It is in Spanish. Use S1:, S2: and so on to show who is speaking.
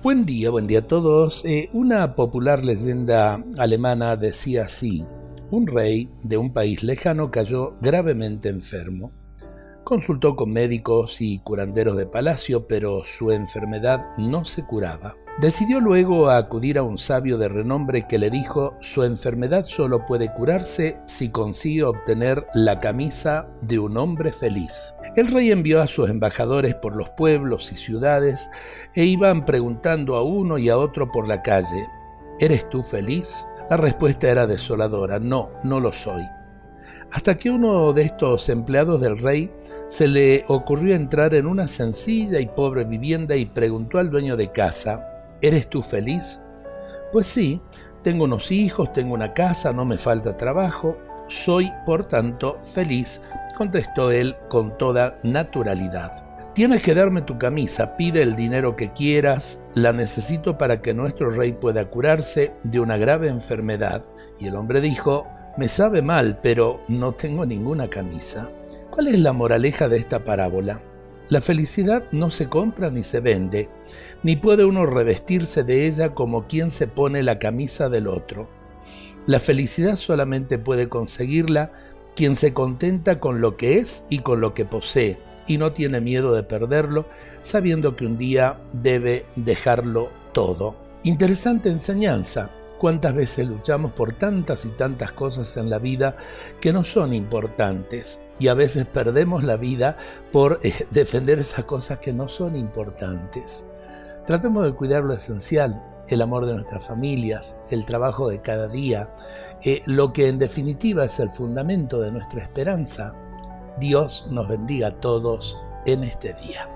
S1: Buen día, buen día a todos. Eh, una popular leyenda alemana decía así, un rey de un país lejano cayó gravemente enfermo. Consultó con médicos y curanderos de palacio, pero su enfermedad no se curaba. Decidió luego acudir a un sabio de renombre que le dijo su enfermedad solo puede curarse si consigue obtener la camisa de un hombre feliz. El rey envió a sus embajadores por los pueblos y ciudades e iban preguntando a uno y a otro por la calle, ¿Eres tú feliz? La respuesta era desoladora, no, no lo soy. Hasta que uno de estos empleados del rey se le ocurrió entrar en una sencilla y pobre vivienda y preguntó al dueño de casa, ¿Eres tú feliz? Pues sí, tengo unos hijos, tengo una casa, no me falta trabajo, soy, por tanto, feliz, contestó él con toda naturalidad. Tienes que darme tu camisa, pide el dinero que quieras, la necesito para que nuestro rey pueda curarse de una grave enfermedad. Y el hombre dijo, me sabe mal, pero no tengo ninguna camisa. ¿Cuál es la moraleja de esta parábola? La felicidad no se compra ni se vende, ni puede uno revestirse de ella como quien se pone la camisa del otro. La felicidad solamente puede conseguirla quien se contenta con lo que es y con lo que posee, y no tiene miedo de perderlo, sabiendo que un día debe dejarlo todo. Interesante enseñanza. ¿Cuántas veces luchamos por tantas y tantas cosas en la vida que no son importantes? Y a veces perdemos la vida por eh, defender esas cosas que no son importantes. Tratemos de cuidar lo esencial, el amor de nuestras familias, el trabajo de cada día, eh, lo que en definitiva es el fundamento de nuestra esperanza. Dios nos bendiga a todos en este día.